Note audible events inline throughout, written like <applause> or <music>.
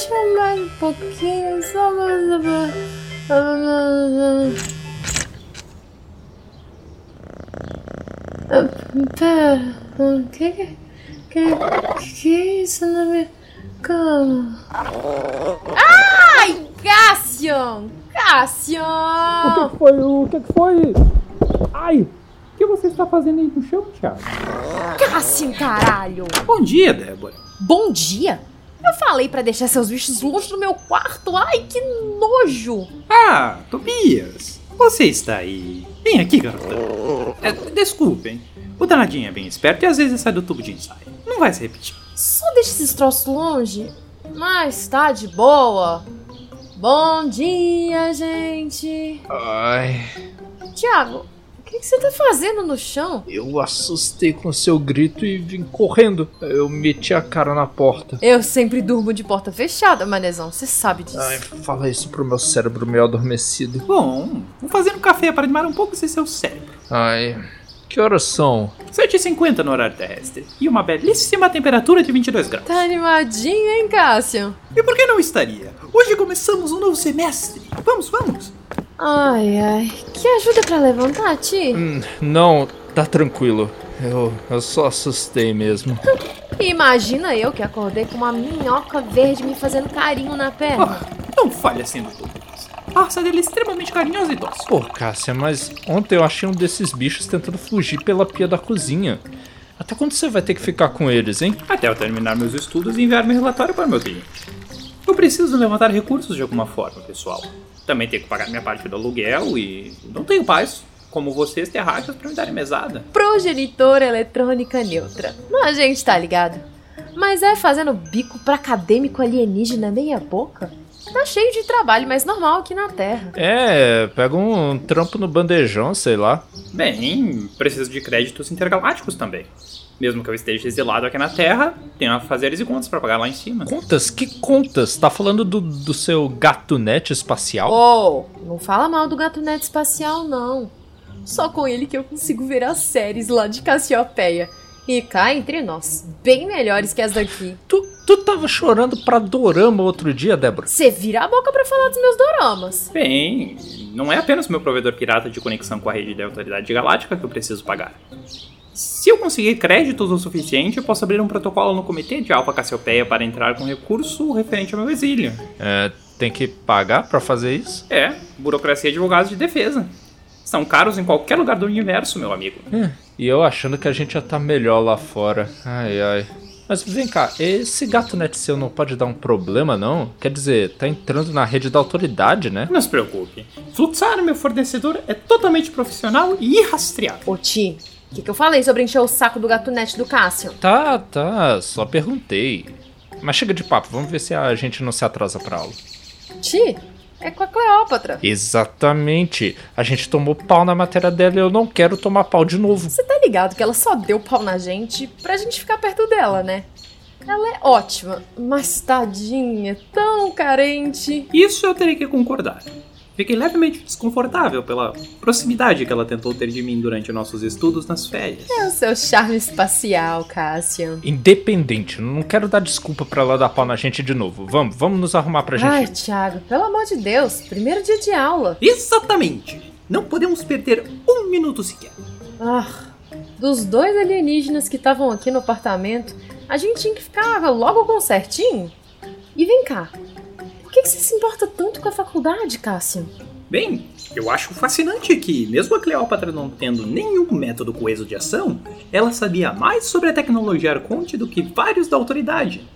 Abaixa mais um pouquinho, só mais. Pera, o que que. Que, que é isso na minha cama? Ai, Cassian! Cassian! O que foi? O que foi? Ai! O que você está fazendo aí no chão, Thiago? Cassian, caralho! Bom dia, Débora. Bom dia? Eu falei pra deixar seus bichos longe do meu quarto. Ai, que nojo! Ah, Tobias. Você está aí. Vem aqui, garotão. É, desculpem. O danadinho é bem esperto e às vezes sai do tubo de ensaio. Não vai se repetir. Só deixa esses troços longe. Mas tá de boa. Bom dia, gente. Ai, Tiago, o que, que você tá fazendo no chão? eu assustei com seu grito e vim correndo. Eu meti a cara na porta. Eu sempre durmo de porta fechada, manezão. Você sabe disso. Ai, fala isso pro meu cérebro meio adormecido. Bom, vou fazer um café para animar um pouco esse seu cérebro. Ai, que horas são? 7h50 no horário terrestre. E uma belíssima temperatura de 22 graus. Tá animadinho, hein, Cássio? E por que não estaria? Hoje começamos um novo semestre. Vamos, vamos. Ai, ai. Que ajuda pra levantar, Ti? Hum, não, tá tranquilo. Eu, eu só assustei mesmo. Imagina eu que acordei com uma minhoca verde me fazendo carinho na perna. Oh, não falhe assim do Tobias. A raça dele é extremamente carinhosa e dócil. Pô, Cássia, mas ontem eu achei um desses bichos tentando fugir pela pia da cozinha. Até quando você vai ter que ficar com eles, hein? Até eu terminar meus estudos e enviar meu relatório para o meu cliente. Eu preciso levantar recursos de alguma forma, pessoal. Também tenho que pagar minha parte do aluguel e não tenho pais, como vocês terráqueos, para me darem mesada. Progenitora eletrônica neutra. Não, a gente tá ligado. Mas é fazendo bico pra acadêmico alienígena meia boca? Tá cheio de trabalho, mas normal aqui na Terra. É, pega um trampo no bandejão, sei lá. Bem, preciso de créditos intergalácticos também. Mesmo que eu esteja exilado aqui na Terra, tenho afazeres e contas para pagar lá em cima. Contas? Que contas? Tá falando do, do seu gato net espacial? Oh, não fala mal do gato net espacial, não. Só com ele que eu consigo ver as séries lá de Cassiopeia. E cá entre nós, bem melhores que as daqui. Tu, tu tava chorando pra dorama outro dia, Débora? Você vira a boca pra falar dos meus doramas. Bem, não é apenas meu provedor pirata de conexão com a rede da Autoridade Galáctica que eu preciso pagar. Se eu conseguir créditos o suficiente, eu posso abrir um protocolo no Comitê de Alpha Cassiopeia para entrar com recurso referente ao meu exílio. É, tem que pagar pra fazer isso? É, burocracia e advogados de defesa. São caros em qualquer lugar do universo, meu amigo. É, e eu achando que a gente já tá melhor lá fora. Ai, ai. Mas vem cá, esse gato net seu não pode dar um problema, não? Quer dizer, tá entrando na rede da autoridade, né? Não se preocupe. Fluxar, meu fornecedor, é totalmente profissional e irrastreável. Ô Ti, o que, que eu falei sobre encher o saco do gato net do Cássio? Tá, tá, só perguntei. Mas chega de papo, vamos ver se a gente não se atrasa pra aula. Ti, é com a Cleópatra. Exatamente. A gente tomou pau na matéria dela e eu não quero tomar pau de novo. Você tá ligado que ela só deu pau na gente pra gente ficar perto dela, né? Ela é ótima, mas tadinha, tão carente. Isso eu terei que concordar. Fiquei levemente desconfortável pela proximidade que ela tentou ter de mim durante nossos estudos nas férias. É o seu charme espacial, Cassian. Independente, não quero dar desculpa pra ela dar pau na gente de novo. Vamos, vamos nos arrumar pra gente. Ai, Thiago, pelo amor de Deus, primeiro dia de aula. Exatamente! Não podemos perder um minuto sequer. Ah, dos dois alienígenas que estavam aqui no apartamento, a gente tinha que ficar logo com certinho? E vem cá, que, que você se importa tanto com a faculdade, Cassian? Bem, eu acho fascinante que, mesmo a Cleópatra não tendo nenhum método coeso de ação, ela sabia mais sobre a tecnologia Arconte do que vários da autoridade.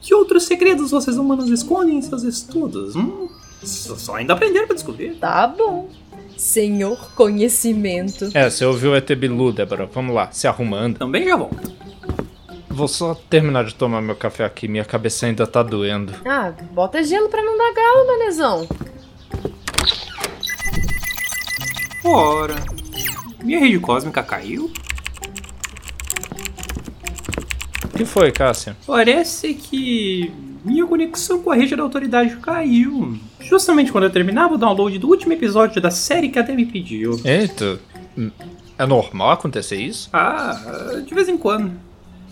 Que outros segredos vocês humanos escondem em seus estudos? Hum, só só ainda aprender para descobrir. Tá bom. Senhor conhecimento. É, você ouviu o ET Bilu, Débora. Vamos lá, se arrumando. Também já volto. Vou só terminar de tomar meu café aqui, minha cabeça ainda tá doendo. Ah, bota gelo pra não dar galo, manezão. Ora, minha rede cósmica caiu? O que foi, Cássia? Parece que minha conexão com a rede da autoridade caiu. Justamente quando eu terminava o download do último episódio da série que a Deb me pediu. Eita, é normal acontecer isso? Ah, de vez em quando.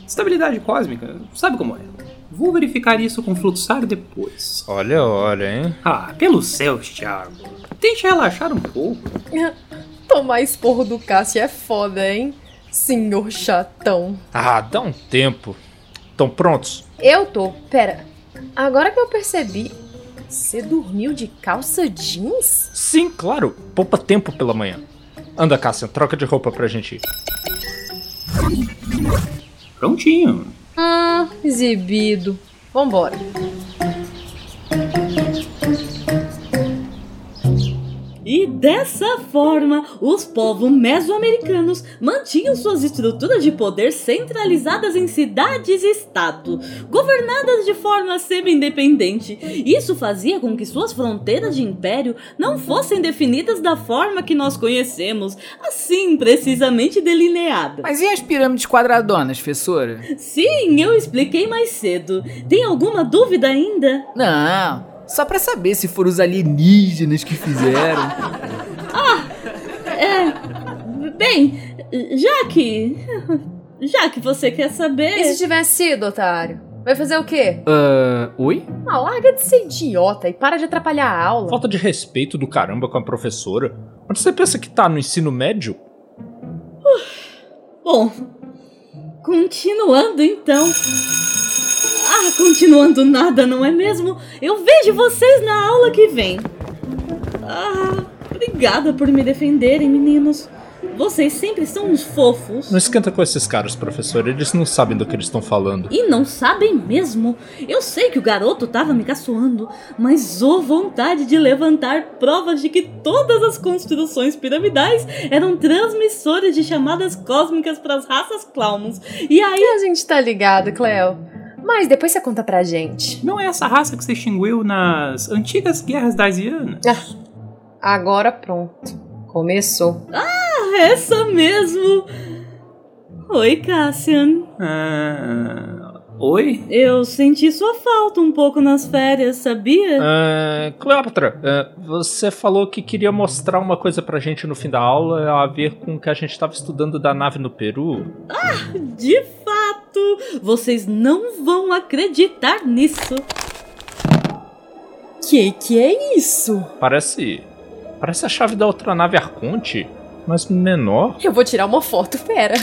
Estabilidade cósmica, sabe como é? Vou verificar isso com o Fluxar depois. Olha, olha, hein? Ah, pelos céus, Thiago. Tente relaxar um pouco. <laughs> Tomar esporro do Cássio é foda, hein? Senhor chatão. Ah, dá um tempo. Estão prontos? Eu tô. Pera. Agora que eu percebi, você dormiu de calça jeans? Sim, claro. Poupa tempo pela manhã. Anda, Cassian, troca de roupa pra gente ir. Prontinho. Hum, exibido. Vambora. Dessa forma, os povos mesoamericanos mantinham suas estruturas de poder centralizadas em cidades e estado, governadas de forma semi-independente. Isso fazia com que suas fronteiras de império não fossem definidas da forma que nós conhecemos, assim precisamente delineadas. Mas e as pirâmides quadradonas, professora? Sim, eu expliquei mais cedo. Tem alguma dúvida ainda? Não, só pra saber se foram os alienígenas que fizeram. <laughs> Bem, já que. Já que você quer saber. E se tivesse sido, otário? Vai fazer o quê? Ah, oi? Ah, larga de ser idiota e para de atrapalhar a aula. Falta de respeito do caramba com a professora. Onde você pensa que tá no ensino médio? Bom, continuando então. Ah, continuando nada, não é mesmo? Eu vejo vocês na aula que vem. Ah, obrigada por me defenderem, meninos. Vocês sempre são uns fofos. Não esquenta com esses caras, professor. Eles não sabem do que eles estão falando. E não sabem mesmo. Eu sei que o garoto tava me caçoando, mas ô vontade de levantar provas de que todas as construções piramidais eram transmissores de chamadas cósmicas para as raças clowns. E aí A gente tá ligado, Cleo. Mas depois você conta pra gente. Não é essa raça que se extinguiu nas antigas guerras daisianas? Agora pronto. Começou. Essa mesmo. Oi, Cassian. Ah, oi? Eu senti sua falta um pouco nas férias, sabia? Ah, Cleópatra, ah, você falou que queria mostrar uma coisa pra gente no fim da aula a ver com o que a gente estava estudando da nave no Peru. De fato, vocês não vão acreditar nisso. Que que é isso? Parece. Parece a chave da outra nave Arconte, mas menor. Eu vou tirar uma foto, pera.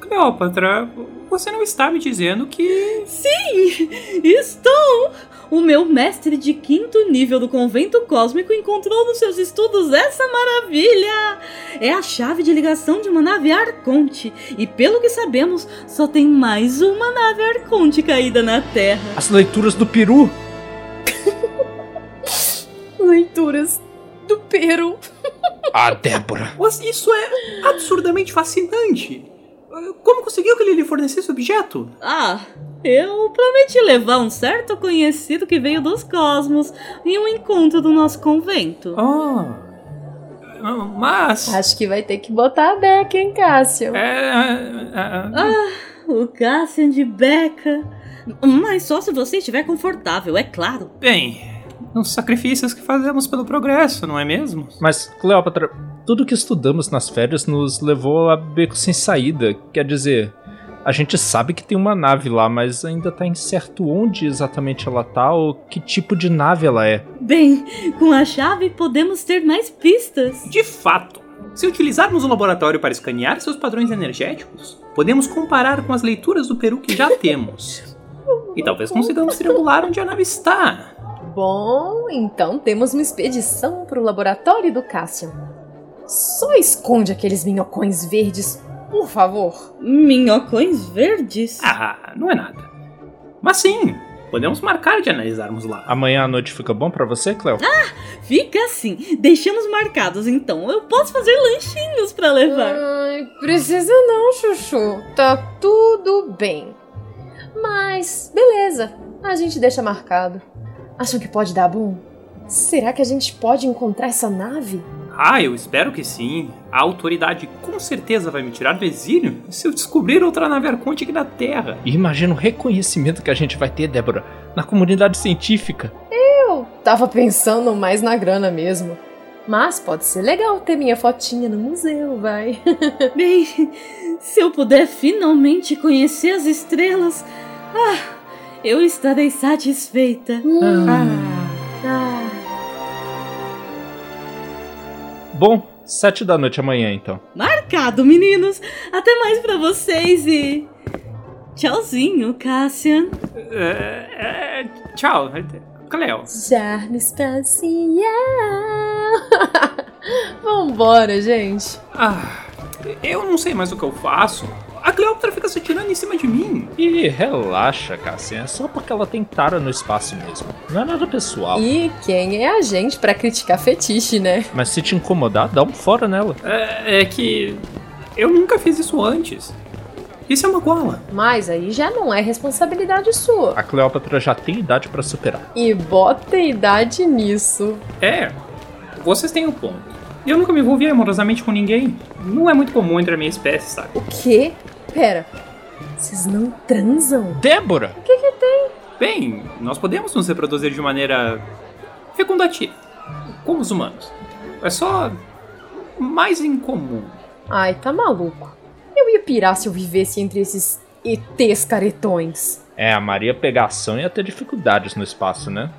Cleópatra, você não está me dizendo que. Sim, estou! O meu mestre de quinto nível do convento cósmico encontrou nos seus estudos essa maravilha! É a chave de ligação de uma nave Arconte. E pelo que sabemos, só tem mais uma nave Arconte caída na Terra. As leituras do Peru! <laughs> Leituras do Peru. Ah, Débora! Mas Isso é absurdamente fascinante. Como conseguiu que ele lhe fornecesse o objeto? Ah, eu prometi levar um certo conhecido que veio dos cosmos em um encontro do nosso convento. Oh. Mas. Acho que vai ter que botar a beca, hein, Cássio? É. é, é, O Cassian de Beca. Mas só se você estiver confortável, é claro. Bem, os sacrifícios que fazemos pelo progresso, não é mesmo? Mas, Cleópatra, tudo que estudamos nas férias nos levou a beco sem saída. Quer dizer, a gente sabe que tem uma nave lá, mas ainda tá incerto onde exatamente ela tá ou que tipo de nave ela é. Bem, com a chave podemos ter mais pistas. De fato, se utilizarmos o laboratório para escanear seus padrões energéticos, podemos comparar com as leituras do Peru que já temos. E talvez consigamos triangular onde a nave está. Bom, então temos uma expedição pro laboratório do Cássio. Só esconde aqueles minhocões verdes, por favor. Minhocões verdes? Ah, não é nada. Mas sim, podemos marcar de analisarmos lá. Amanhã à noite fica bom pra você, Cleo? Fica assim. Deixamos marcados então. Eu posso fazer lanchinhos pra levar. Ai, precisa não, Chuchu. Tá tudo bem. Mas, beleza. A gente deixa marcado. Acham que pode dar bom? Será que a gente pode encontrar essa nave? Ah, eu espero que sim. A autoridade com certeza vai me tirar do exílio se eu descobrir outra nave Arconte aqui na Terra. E imagina o reconhecimento que a gente vai ter, Débora, na comunidade científica. Eu tava pensando mais na grana mesmo. Mas pode ser legal ter minha fotinha no museu, vai. <laughs> Bem, se eu puder finalmente conhecer as estrelas. Ah, eu estarei satisfeita. Ah, Bom, sete da noite amanhã então. Marcado, meninos. Até mais pra vocês e. Tchauzinho, Cassian. É, é, tchau, Cleo. charme espacial. <laughs> Vambora, gente. Ah, eu não sei mais o que eu faço. A Cleópatra fica se atirando em cima de mim. E relaxa, Cassia, é só porque ela tem tara no espaço mesmo. Não é nada pessoal. E quem é a gente pra criticar fetiche, né? Mas se te incomodar, dá um fora nela. É, é que eu nunca fiz isso antes. Isso é uma gola. Mas aí já não é responsabilidade sua. A Cleópatra já tem idade pra superar. E bota idade nisso. É, vocês têm um ponto. Eu nunca me envolvi amorosamente com ninguém. Não é muito comum entre a minha espécie, sabe? O quê? Pera, vocês não transam? Débora! Bem, nós podemos nos reproduzir de maneira fecundativa, como os humanos. É só mais incomum. Ai, tá maluco. Eu ia pirar se eu vivesse entre esses ETs caretões. É, a Maria Pegação ia ter dificuldades no espaço, né?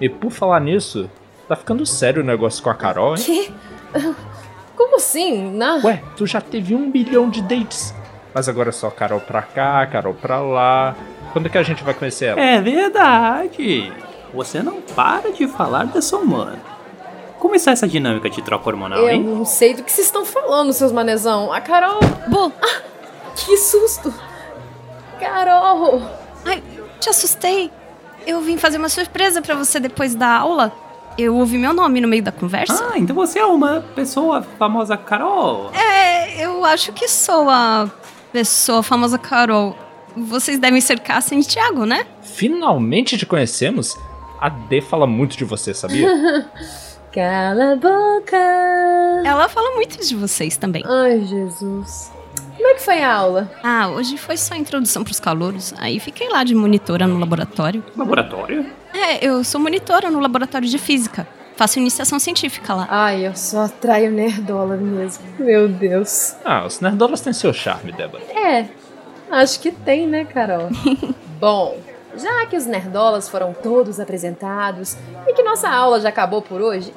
E por falar nisso, tá ficando sério o negócio com a Carol, hein? Quê? Como assim? Na... Ué, tu já teve um milhão de dates. Mas agora é só Carol pra cá, Carol pra lá. Quando que a gente vai conhecer ela? É verdade. Você não para de falar dessa humana. Como está essa dinâmica de troca hormonal, Eu hein? não sei do que vocês estão falando, seus manezão. A Carol. Bo, Que susto! Carol! ai, te assustei. Eu vim fazer uma surpresa pra você depois da aula. Eu ouvi meu nome no meio da conversa. Ah, então você é uma pessoa famosa Carol. É, eu acho que sou a pessoa famosa Carol. Vocês devem ser Cássia e Thiago, né? Finalmente te conhecemos? A D fala muito de você, sabia? <laughs> Cala a boca! Ela fala muito de vocês também. Ai, Jesus. Como é que foi a aula? Ah, hoje foi só a introdução pros calouros. Aí fiquei lá de monitora no laboratório. Laboratório? É, eu sou monitora no laboratório de física. Faço iniciação científica lá. Ai, eu só atraio nerdola mesmo. Meu Deus. ah, os nerdolas têm seu charme, Débora. É, acho que tem, né, Carol? <laughs> Bom, já que os nerdolas foram todos apresentados e que nossa aula já acabou por hoje,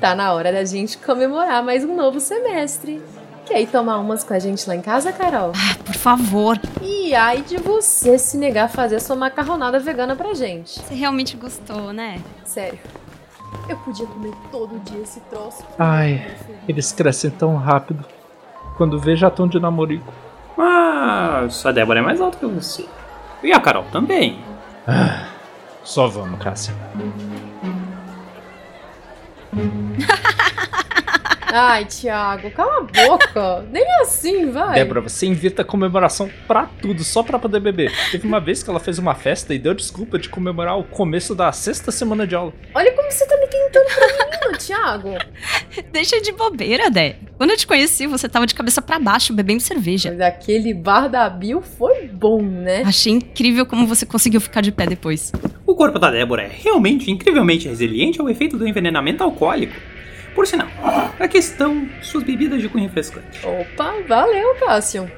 tá na hora da gente comemorar mais um novo semestre. Quer ir tomar umas com a gente lá em casa, Carol? Ah, por favor. E ai de você se negar a fazer sua macarronada vegana pra gente. Você realmente gostou, né? Sério. Eu podia comer todo dia esse troço. Ai, eles crescem tão rápido. Quando vê, já estão de namorico. Mas a Débora é mais alta que você. E a Carol também. Só vamos, Cássia. Ai, Thiago, cala a boca. Nem assim, vai. Débora, você invita comemoração pra tudo, só pra poder beber. Teve uma vez que ela fez uma festa e deu desculpa de comemorar o começo da sexta semana de aula. Olha como você tá me tentando pra menino, Thiago. <laughs> Deixa de bobeira, Dé. Quando eu te conheci, você tava de cabeça pra baixo, bebendo cerveja. Mas aquele bar da Bill foi bom, né? Achei incrível como você conseguiu ficar de pé depois. O corpo da Débora é realmente incrivelmente resiliente ao efeito do envenenamento alcoólico. Por sinal, a questão, suas bebidas de cunho refrescante. Opa, valeu, Cássio.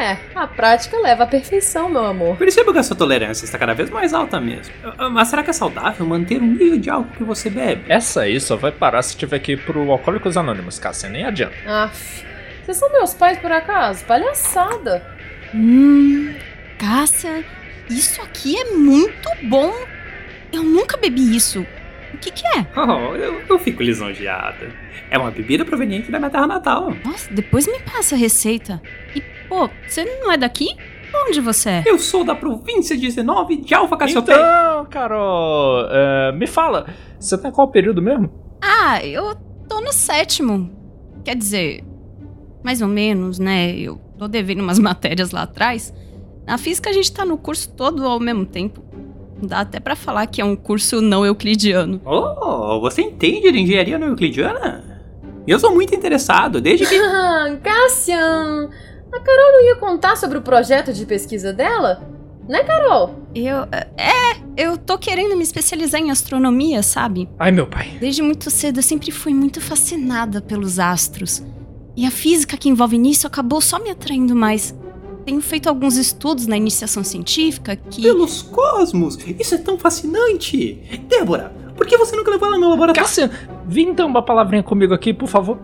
É, a prática leva à perfeição, meu amor. Percebo que a sua tolerância está cada vez mais alta mesmo. Ah, Mas será que é saudável manter o nível de álcool que você bebe? Essa aí só vai parar se tiver que ir pro Alcoólicos Anônimos, Cássia, nem adianta. Aff, vocês são meus pais por acaso? Palhaçada. Hum. Cássia, isso aqui é muito bom. Eu nunca bebi isso. O que, que é? Oh, eu, eu fico lisonjeada. É uma bebida proveniente da minha terra natal. Nossa, depois me passa a receita. E, pô, você não é daqui? Onde você é? Eu sou da província 19 de Alfa Cassiopeia. Então, Carol, é, me fala, você tá em qual período mesmo? Ah, eu tô no sétimo. Quer dizer, mais ou menos, né? Eu tô devendo umas <laughs> matérias lá atrás. Na física a gente tá no curso todo ao mesmo tempo. Dá até pra falar que é um curso não euclidiano. Oh, você entende de engenharia não euclidiana? Eu sou muito interessado, desde que. Ah, <laughs> Cassian, a Carol não ia contar sobre o projeto de pesquisa dela? Né, Carol? Eu. É, eu tô querendo me especializar em astronomia, sabe? Ai, meu pai. Desde muito cedo eu sempre fui muito fascinada pelos astros. E a física que envolve nisso acabou só me atraindo mais. Tenho feito alguns estudos na iniciação científica que. Pelos cosmos! Isso é tão fascinante! Débora, por que você nunca levou ela no laboratório? Cassian, vem dar uma palavrinha comigo aqui, por favor.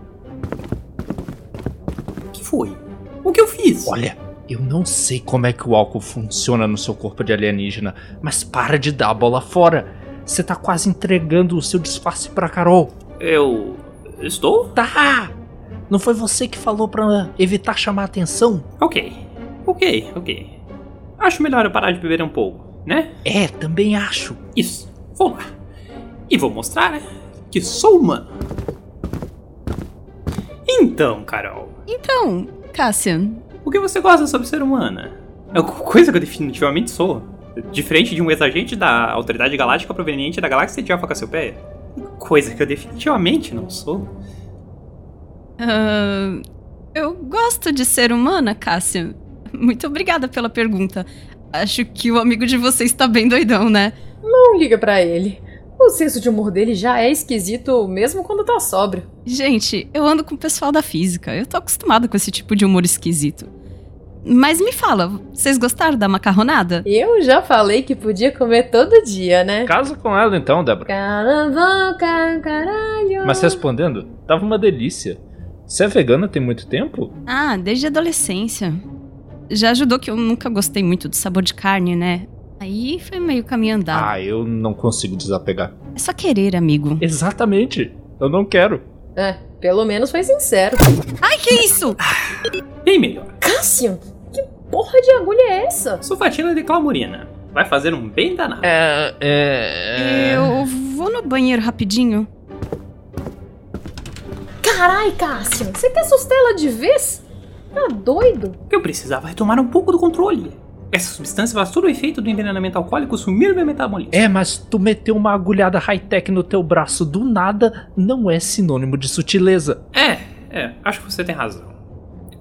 O que foi? O que eu fiz? Olha, eu não sei como é que o álcool funciona no seu corpo de alienígena, mas para de dar a bola fora. Você tá quase entregando o seu disfarce pra Carol. Eu. Estou? Tá! Não foi você que falou pra evitar chamar atenção? Ok. Ok, ok. Acho melhor eu parar de beber um pouco, né? É, também acho. Isso. Vou lá. E vou mostrar né, que sou humano. Então, Carol, Então, Cassian, o que você gosta sobre ser humana? É uma coisa que eu definitivamente sou. Diferente de um ex-agente da Autoridade Galáctica proveniente da galáxia de Alpha Cassiopeia. Coisa que eu definitivamente não sou. ah, eu gosto de ser humana, Cassian. <laughs> Muito obrigada pela pergunta. Acho que o amigo de vocês tá bem doidão, né? Não liga pra ele. O senso de humor dele já é esquisito mesmo quando tá sóbrio. Gente, eu ando com o pessoal da física. Eu tô acostumada com esse tipo de humor esquisito. Mas me fala, vocês gostaram da macarronada? Eu já falei que podia comer todo dia, né? Casa com ela então, Débora. Caramba, car- caralho. Mas respondendo, tava uma delícia. Você é vegana tem muito tempo? Ah, desde a adolescência. Já ajudou que eu nunca gostei muito do sabor de carne, né? Aí foi meio caminho andado. Ah, eu não consigo desapegar. É só querer, amigo. Exatamente. Eu não quero. É, pelo menos foi sincero. Ai, que isso? Bem melhor. Cassian, que porra de agulha é essa? Sulfatina de clamurina. Vai fazer um bem danado. É. É. Eu vou no banheiro rapidinho. Carai, Cassian, você quer sustela de vez? Tá doido? Eu precisava é tomar um pouco do controle. Essa substância todo o efeito do envenenamento alcoólico sumir meu metabolismo. É, mas tu meter uma agulhada high-tech no teu braço do nada não é sinônimo de sutileza. É, é, acho que você tem razão.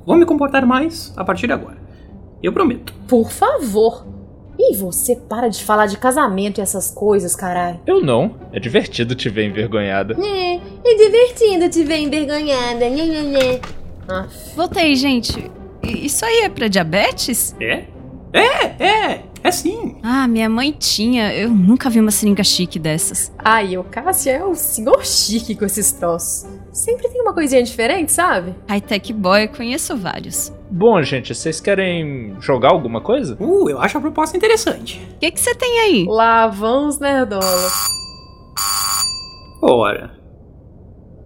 Vou me comportar mais a partir de agora. Eu prometo. Por favor. E você para de falar de casamento e essas coisas, caralho. Eu não. É divertido te ver envergonhada. É, é divertido te ver envergonhada. Nhê, nhê, nhê. Ah, Voltei, gente. Isso aí é pra diabetes? É? É, é, é sim. Ah, minha mãe tinha. Eu nunca vi uma seringa chique dessas. Ai, o Cassian é o senhor chique com esses troços. Sempre tem uma coisinha diferente, sabe? High-tech boy, conheço vários. Bom, gente, vocês querem jogar alguma coisa? Uh, eu acho a proposta interessante. O que que você tem aí? Lá vão os nerdola. Ora.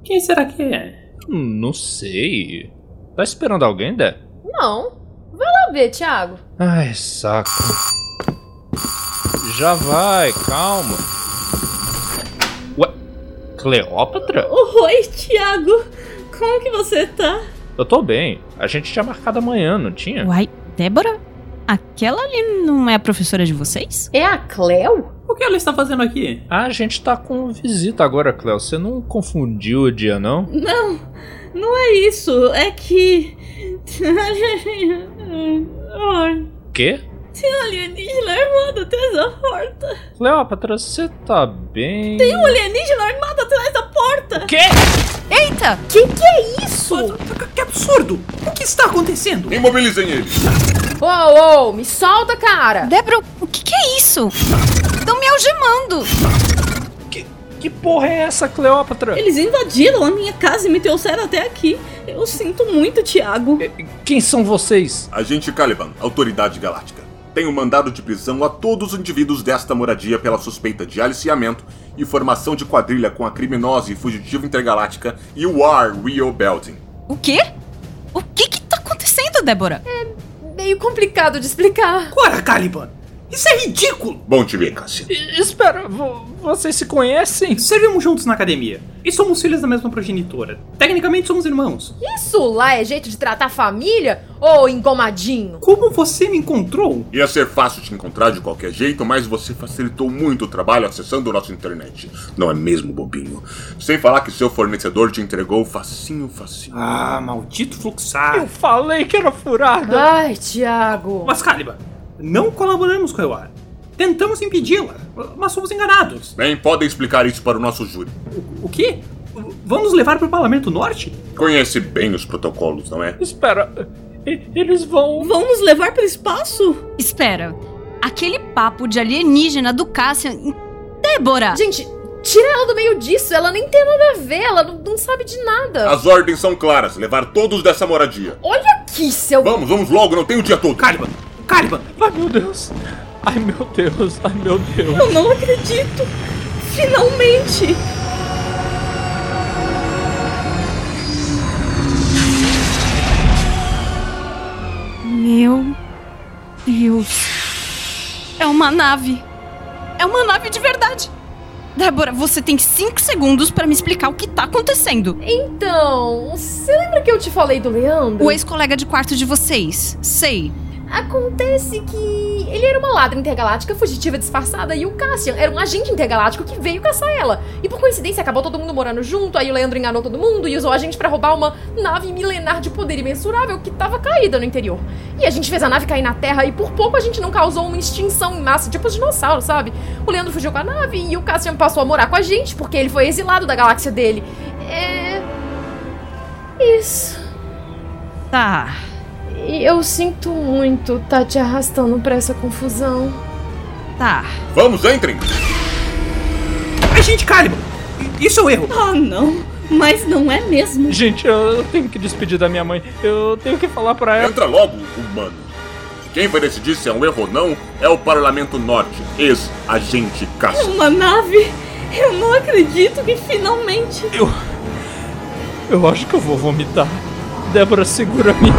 Quem será que é? Não sei. Tá esperando alguém, Dé? Não. Vai lá ver, Thiago. Ai, saco. Já vai, calma. Ué, Cleópatra? Oi, Thiago. Como que você tá? Eu tô bem. A gente tinha marcado amanhã, não tinha? Uai, Débora? Aquela ali não é a professora de vocês? É a Cleo? O que ela está fazendo aqui? Ah, a gente tá com visita agora, Cleo. Você não confundiu o dia, não? Não, não é isso. É que. Quê? Tem um alienígena armado atrás da porta. Cleópatra, você tá bem? Tem um alienígena armado atrás da porta. Quê? Eita! Que que é isso? Que absurdo! O que está acontecendo? Imobilizem eles. Ô, ô, me solta, cara. Débora, o que que é isso? Estão me algemando! Que, que porra é essa, Cleópatra? Eles invadiram a minha casa e me trouxeram até aqui. Eu sinto muito, Thiago. Quem são vocês? Agente Caliban, Autoridade Galáctica. Tenho mandado de prisão a todos os indivíduos desta moradia pela suspeita de aliciamento e formação de quadrilha com a criminosa e fugitiva intergaláctica UR Rio Belting. O quê? O que que tá acontecendo, Débora? Meio complicado de explicar. Ora, Caliban! Isso é ridículo! Bom te ver, Cassian. I- Espera, vo- vocês se conhecem? Servimos juntos na academia. E somos filhos da mesma progenitora. Tecnicamente somos irmãos. Isso lá é jeito de tratar família? Ô, engomadinho. Como você me encontrou? Ia ser fácil te encontrar de qualquer jeito, mas você facilitou muito o trabalho acessando o nosso internet. Não é mesmo, bobinho? Sem falar que seu fornecedor te entregou facinho, facinho. Ah, maldito Eu fluxar. falei que era furada. Ai, Thiago. Mas, Caliban, não colaboramos com a UR. Tentamos impedi-la, mas fomos enganados. Bem, podem explicar isso para o nosso júri. O quê? Vamos levar para o Parlamento Norte? Conhece bem os protocolos, não é? Espera, Eles vão. Vão nos levar para o espaço? Espera. Aquele papo de alienígena do Cassian. Débora! Gente, tira ela do meio disso. Ela nem tem nada a ver. Ela não, não sabe de nada. As ordens são claras: levar todos dessa moradia. Olha aqui, seu. Vamos, vamos logo, não tem o dia todo. Caliban! Caliban! Ai meu Deus! Ai meu Deus! Ai meu Deus! Eu não acredito! Finalmente! Meu Deus. É uma nave. É uma nave de verdade. Débora, você tem cinco segundos pra me explicar o que tá acontecendo. Então, você lembra que eu te falei do Leandro? O ex-colega de quarto de vocês. Sei. Acontece que ele era uma ladra intergaláctica fugitiva disfarçada e o Cassian era um agente intergaláctico que veio caçar ela. E por coincidência acabou todo mundo morando junto, aí o Leandro enganou todo mundo e usou a gente pra roubar uma nave milenar de poder imensurável que tava caída no interior. E a gente fez a nave cair na Terra e por pouco a gente não causou uma extinção em massa, tipo os dinossauros, sabe? O Leandro fugiu com a nave e o Cassian passou a morar com a gente porque ele foi exilado da galáxia dele. É. Isso. Tá. E eu sinto muito tá te arrastando pra essa confusão. Tá. Vamos, entrem! Ai, gente, Caliban! Isso é um erro! Ah, não! Mas não é mesmo. Gente, eu tenho que despedir da minha mãe. Eu tenho que falar pra ela. Entra logo, humano. Quem vai decidir se é um erro ou não é o Parlamento Norte, ex-agente Cassian. uma nave! Eu não acredito que finalmente. Eu. Eu acho que eu vou vomitar. Débora, segura-me.